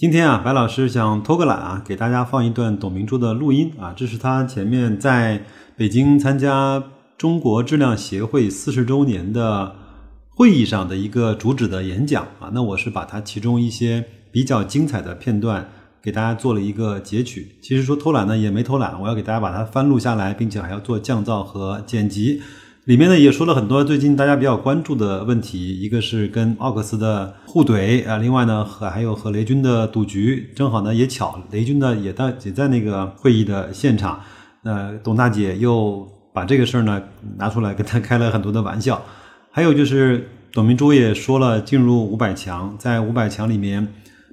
今天啊，白老师想偷个懒啊，给大家放一段董明珠的录音啊，这是他前面在北京参加中国质量协会四十周年的。会议上的一个主旨的演讲啊，那我是把它其中一些比较精彩的片段给大家做了一个截取。其实说偷懒呢也没偷懒，我要给大家把它翻录下来，并且还要做降噪和剪辑。里面呢也说了很多最近大家比较关注的问题，一个是跟奥克斯的互怼啊，另外呢和还有和雷军的赌局，正好呢也巧，雷军呢也在也在那个会议的现场，那董大姐又把这个事儿呢拿出来跟他开了很多的玩笑。还有就是，董明珠也说了，进入五百强，在五百强里面，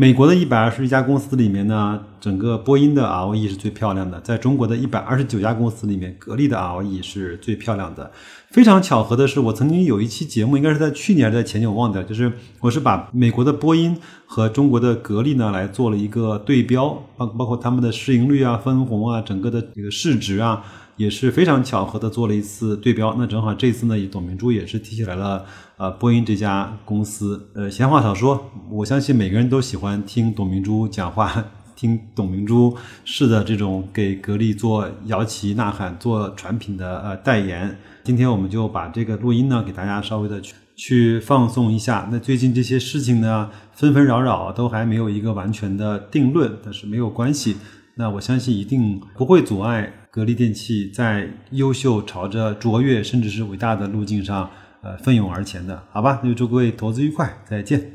美国的一百二十一家公司里面呢，整个波音的 ROE 是最漂亮的，在中国的一百二十九家公司里面，格力的 ROE 是最漂亮的。非常巧合的是，我曾经有一期节目，应该是在去年还是在前年，我忘掉，就是我是把美国的波音和中国的格力呢来做了一个对标，包包括他们的市盈率啊、分红啊、整个的这个市值啊。也是非常巧合的做了一次对标，那正好这次呢，董明珠也是提起来了，呃，波音这家公司。呃，闲话少说，我相信每个人都喜欢听董明珠讲话，听董明珠式的这种给格力做摇旗呐喊、做产品的呃代言。今天我们就把这个录音呢，给大家稍微的去去放送一下。那最近这些事情呢，纷纷扰扰，都还没有一个完全的定论，但是没有关系。那我相信一定不会阻碍。格力电器在优秀、朝着卓越甚至是伟大的路径上，呃，奋勇而前的，好吧？那就祝各位投资愉快，再见。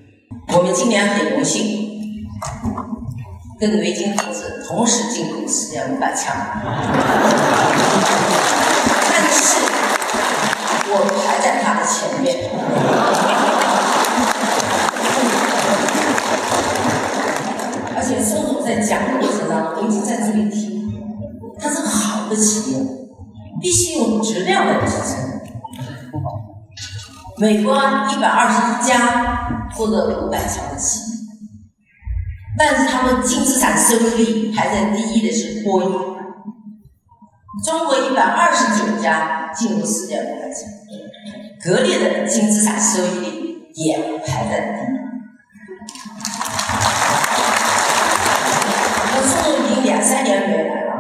我们今年很荣幸跟维京投资同时进入世界五百强，但是我还在他的前面。美国一百二十一家获得五百强的企业，但是他们净资产收益率排在第一的是波音。中国一百二十九家进入世界五百强，格力的净资产收益率也排在第一。我从已经两三年没来了。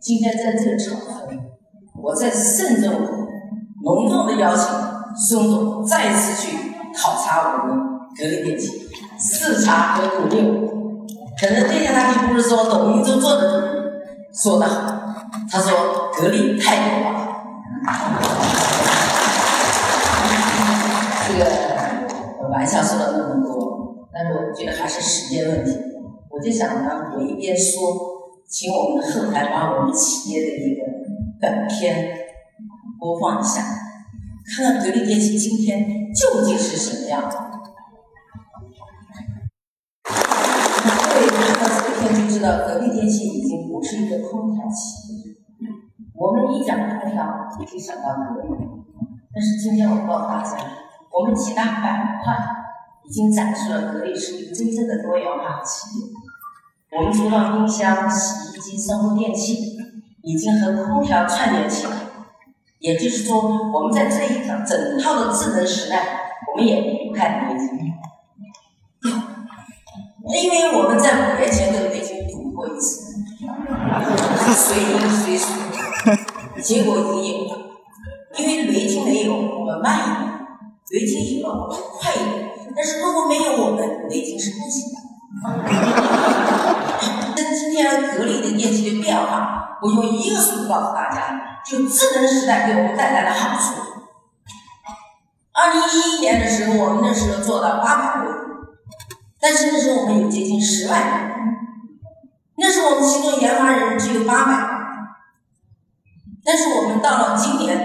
今天在这个场合，我再慎重、隆重的邀请孙总再次去考察我们格力电器，视察和鼓励我。可能对下他并不是说董明珠做的说的好，他说格力太牛了。这个玩笑说了那么多，但是我觉得还是时间问题。我就想呢，我一边说。请我们的后台把我们企业的一个本片播放一下，看看格力电器今天究竟是什么样。各位看到这天就知道，格力电器已经不是一个空调企业。我们一讲空调，就想到格力。但是今天我告诉大家，我们其他板块已经展示了格力是一个真正的多元化企业。我们除了冰箱、洗衣机、生活电器，已经和空调串联起来。也就是说，我们在这一整套的智能时代，我们也离不开雷军。因为我们在五年前跟雷军赌过一次，谁赢谁输，结果已经有了。因为雷军没有，我们慢一点；雷军有了，我们快一点。但是如果没有我们，雷军是不行的。那今天格力的电器的变化，我用一个数字告诉大家，就智能时代给我们带来的好处。二零一一年的时候，我们那时候做到八百位，但是那时候我们有接近十万人，那时候我们其中研发人员只有八百，但是我们到了今年，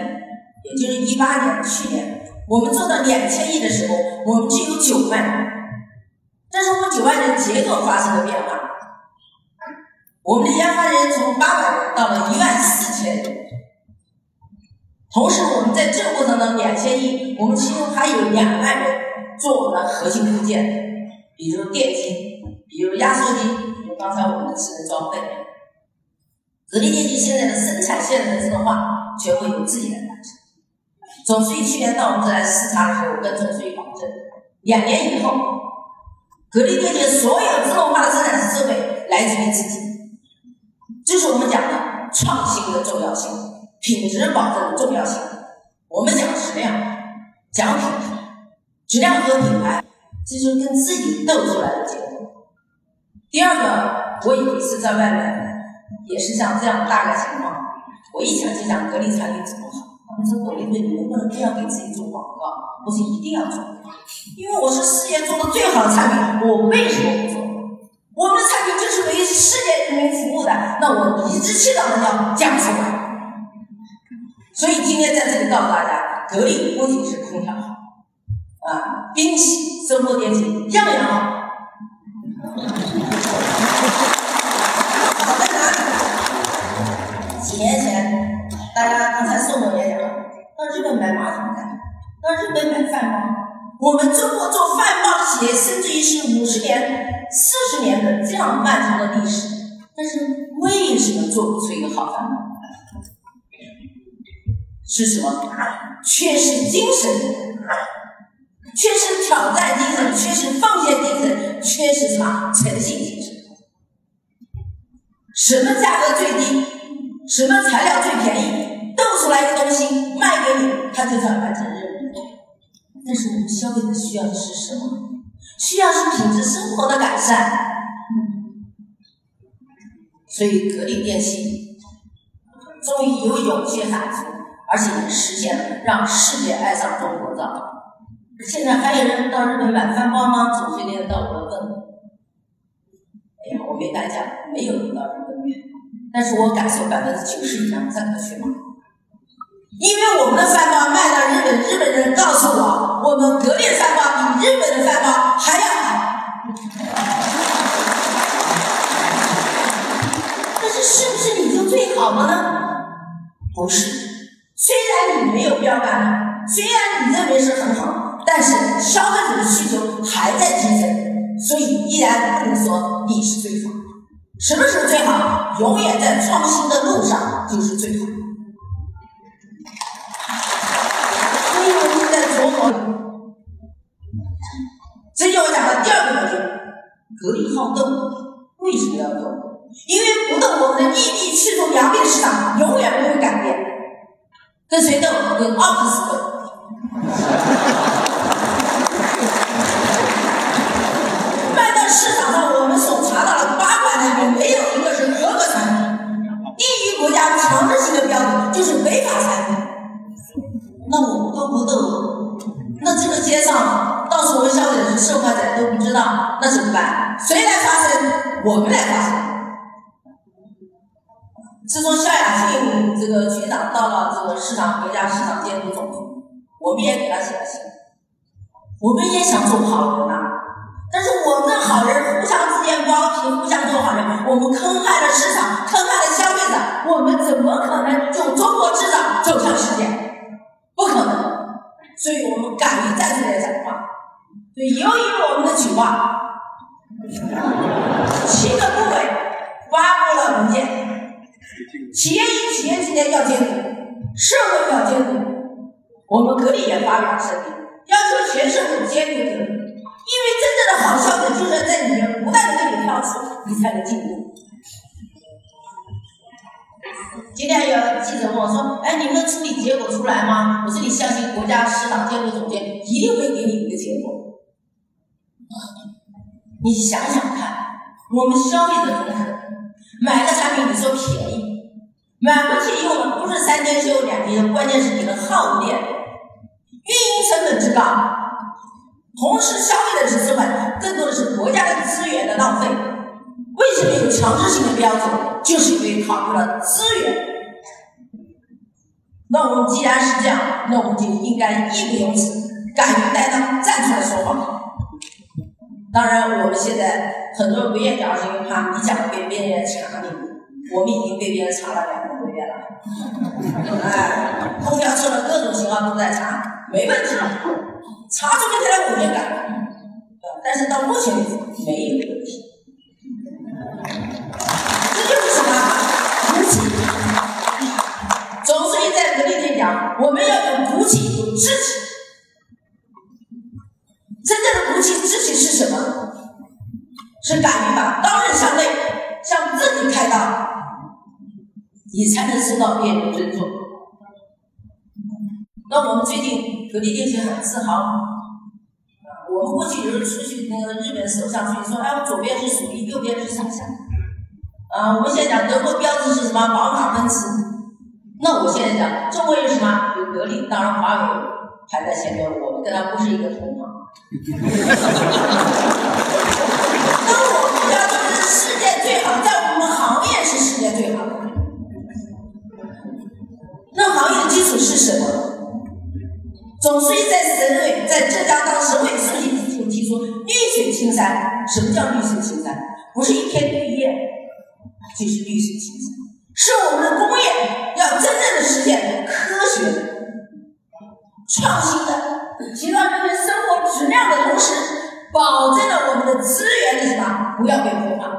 也就是一八年去年，我们做到两千亿的时候，我们只有九万人，但是我们九万人结构发生了变化。我们的研发人从八百人到了一万四千人，同时，我们在这个过程当中两千亿，我们其中还有两万人做我们的核心部件，比如电机，比如压缩机，比如刚才我们的智能装备。格力电器现在的生产线的自动化，全部由自己来完成。总书记去年到我们这来视察的时候，跟总书记保证，两年以后，格力电器所有自动化的生产设备来自于自己。这是我们讲的创新的重要性，品质保证的重要性。我们讲质量，讲品牌，质量和品牌，这是跟自己斗出来的结果。第二个，我有一次在外面，也是像这样大概情况，我一讲就讲格力产品怎么好。我说格力队，你能不能不要给自己做广告？我说一定要做，因为我是事业做的最好的产品，我为什么不做？我们的产品就是为世界人民服务的，那我理直气壮的要讲出来。所以今天在这里告诉大家，格力不仅是空调好，啊，冰洗、生活电器样样好。好在哪里？几年前。大家刚才宋总也讲了，到日本买马桶盖，到日本买饭包。我们中国是什么？缺失精神，缺失挑战精神，缺失奉献精神，缺失什么诚信精神？什么价格最低？什么材料最便宜？斗出来一个东西卖给你，他就算完成任务。但是我们消费者需要的是什么？需要是品质生活的改善。所以格力电器终于有勇气喊出，而且实现了让世界爱上中国造。现在还有人到日本买饭包吗？总书记到我问。哎呀，我没敢讲，没有人到日本买。但是我感受百分之九十以上真的去买。因为我们的饭包卖到日本，日本人告诉我，我们格力饭包比日本的饭包还要好。但是是不是你就最好了呢？不是。没有标杆，虽然你认为是很好，但是消费者的需求还在提升，所以依然不能说你是最好。什么时候最好？永远在创新的路上就是最好。这就我讲的第二个问题，格力好动，为什么要动？因为不动，我们的一币驱动良币市场。跟谁斗？跟奥克斯斗。卖到市场上，我们所查到的八款里面，没有一个是合格产品。低于国家强制性的标准就是违法产品。那我们都不斗，那这个街上到时候消费者、受害者都不知道，那怎么办？谁来发声？我们来发声。自从肖亚庆这个局长到了这个市场国家市场监督总局，我们也给他写了信。我们也想做好人呐，但是我们的好人互相之间包庇，互相做好人，我们坑害了市场，坑害了消费者，我们怎么可能就中国制造走向世界？不可能，所以我们敢于站出来讲话。对，由于我们的举报，企业与企业之间要监督，社会要监督。我们格力也发表声明，要求全社会监督格力，因为真正的好消费就是在里面不断的给你挑出，你才能进步。今天有记者问我说：“哎，你们的处理结果出来吗？”我说：“你相信国家市场监督总监一定会给你一个结果。”你想想看，我们消费者怎么可能买个产品你说便宜，买回去用了不是三天修两天，关键是你的耗电、运营成本之高，同时消费者是资本，更多的是国家的资源的浪费。为什么有强制性的标准？就是因为考虑了资源。那我们既然是这样，那我们就应该义不容辞，敢于担当，站出来说话。当然，我们现在很多人不愿意讲，是因为怕你讲被别人查你。我们已经被别人查了两个多月了。哎，空调车吗？都在查，没问题，查出问题来我也改，但是到目前为止没有问题，这就是什么？骨气。总书记在革命里讲，我们要有骨气，有志气。真正的骨气、志气是什么？是敢于把刀刃向内，向自己开刀，你才能受到别人的尊重。那我们最近格力电器很自豪，我们过去有时候出去那个日本首相出去说，哎，左边是属于，右边是松下。啊，我们现在讲德国标志是什么？宝马、奔驰。那我现在讲中国有什么？有格力，当然华为排在前面，我们跟他不是一个同行。那我们要做的是世界最好，在那行业的基础是什么？总书记在省委，在浙江当省委书记就提出“绿水青山”。什么叫绿水青山？不是一片绿叶，就是绿水青山。是我们的工业要真正的实现科学的、创新的，提高人们生活质量的同时，保证了我们的资源的什么不要被破坏。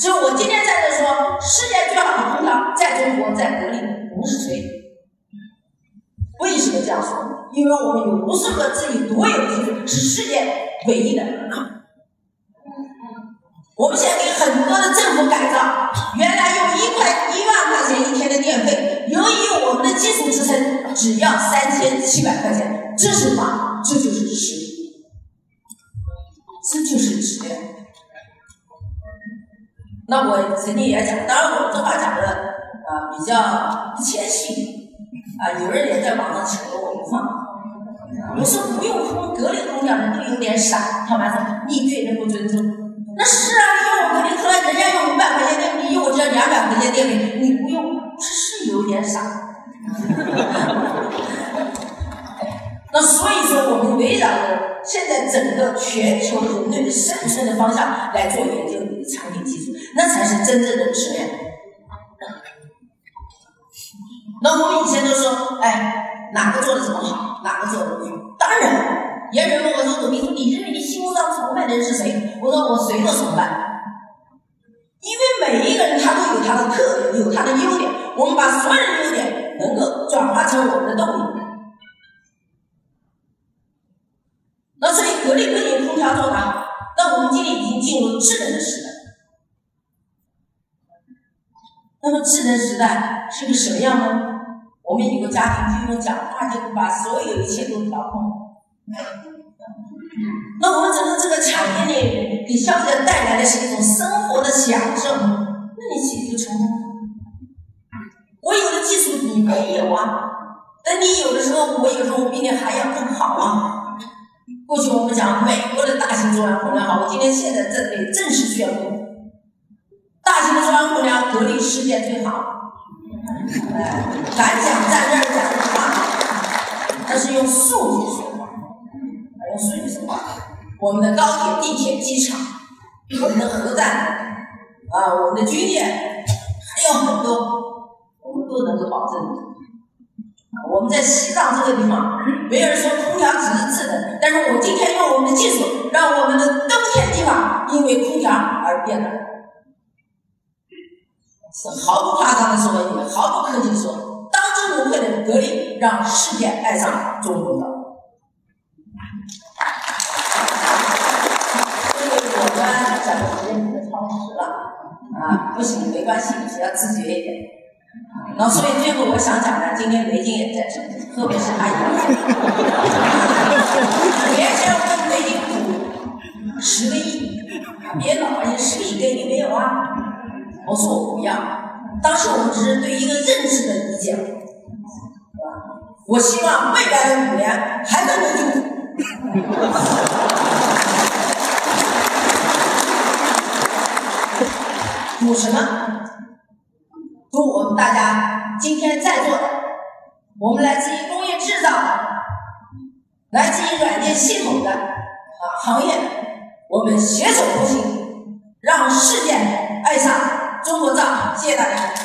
所以我今天在这说，世界最好的空调在中国，在格力，不是吹。为什么这样说？因为我们有无数个自己独有的技术，是世界唯一的。我们现在给很多的政府改造，原来用一块一万块钱一天的电费，由于我们的基础支撑只要三千七百块钱，这是什么？这就是实力，这就是质量。那我曾经也讲，当然我这话讲的啊比较不谦虚。啊，有人也在网上扯我一话，我说不用空格力空调人都有点傻，他妈说你对人不尊重。那是啊，你用我格力空调，人家用五百块钱电费，你用我这两百块钱电费，你不用，这是有点傻。那所以说，我们围绕着现在整个全球人类的生存的方向来做研究产品技术，那才是真正的质量。那我们以前都说，哎，哪个做的怎么好，哪个做的不好。当然，也有人问我说：“董秘书，你认为你心目当中崇拜的人是谁？”我说：“我谁都崇拜，因为每一个人他都有他的特点，有他的优点。我们把所有的优点能够转化成我们的动力。那所以，格力不仅空调做得好，那我们今天已经进入智能的时代。那么，智能时代是个什么样呢？我们有个家庭就用讲话就把所有一切都调控。那我们整个这个产业呢，给消费者带来的是一种生活的享受，那你岂不成功？我有的技术你没有啊，等你有的时候，我有时候我比你还要更好啊。过去我们讲美国的大型中央空调好，我今天现在这里正式宣布，大型的窗户呢，隔离世界最好。哎，敢讲在这儿讲的话，那是用数据说话，啊用数据说话。我们的高铁、地铁、机场，我们的核弹，啊，我们的军舰，还有很多，我们都能够保证。我们在西藏这个地方，没有人说空调只是制冷，但是我今天用我们的技术，让我们的冬天地方因为空调而变冷。是毫不夸张的说，也毫不客气的说，当之无愧的格力让世界爱上中国的。因为我们讲的时间可能超时了，啊，不行，没关系，只要自觉一点。然后，所以最后我想讲的，今天雷军也在场，特别是他一个，别想问雷军股十个亿，别老人十个亿给你没有啊？我说我不要，当时我们只是对一个认识的理解，对吧？我希望未来的五年还能留住。赌什么？赌我们大家今天在座的，我们来自于工业制造，来自于软件系统的啊行业，我们携手同行，让世界爱上。中国造，谢谢大家。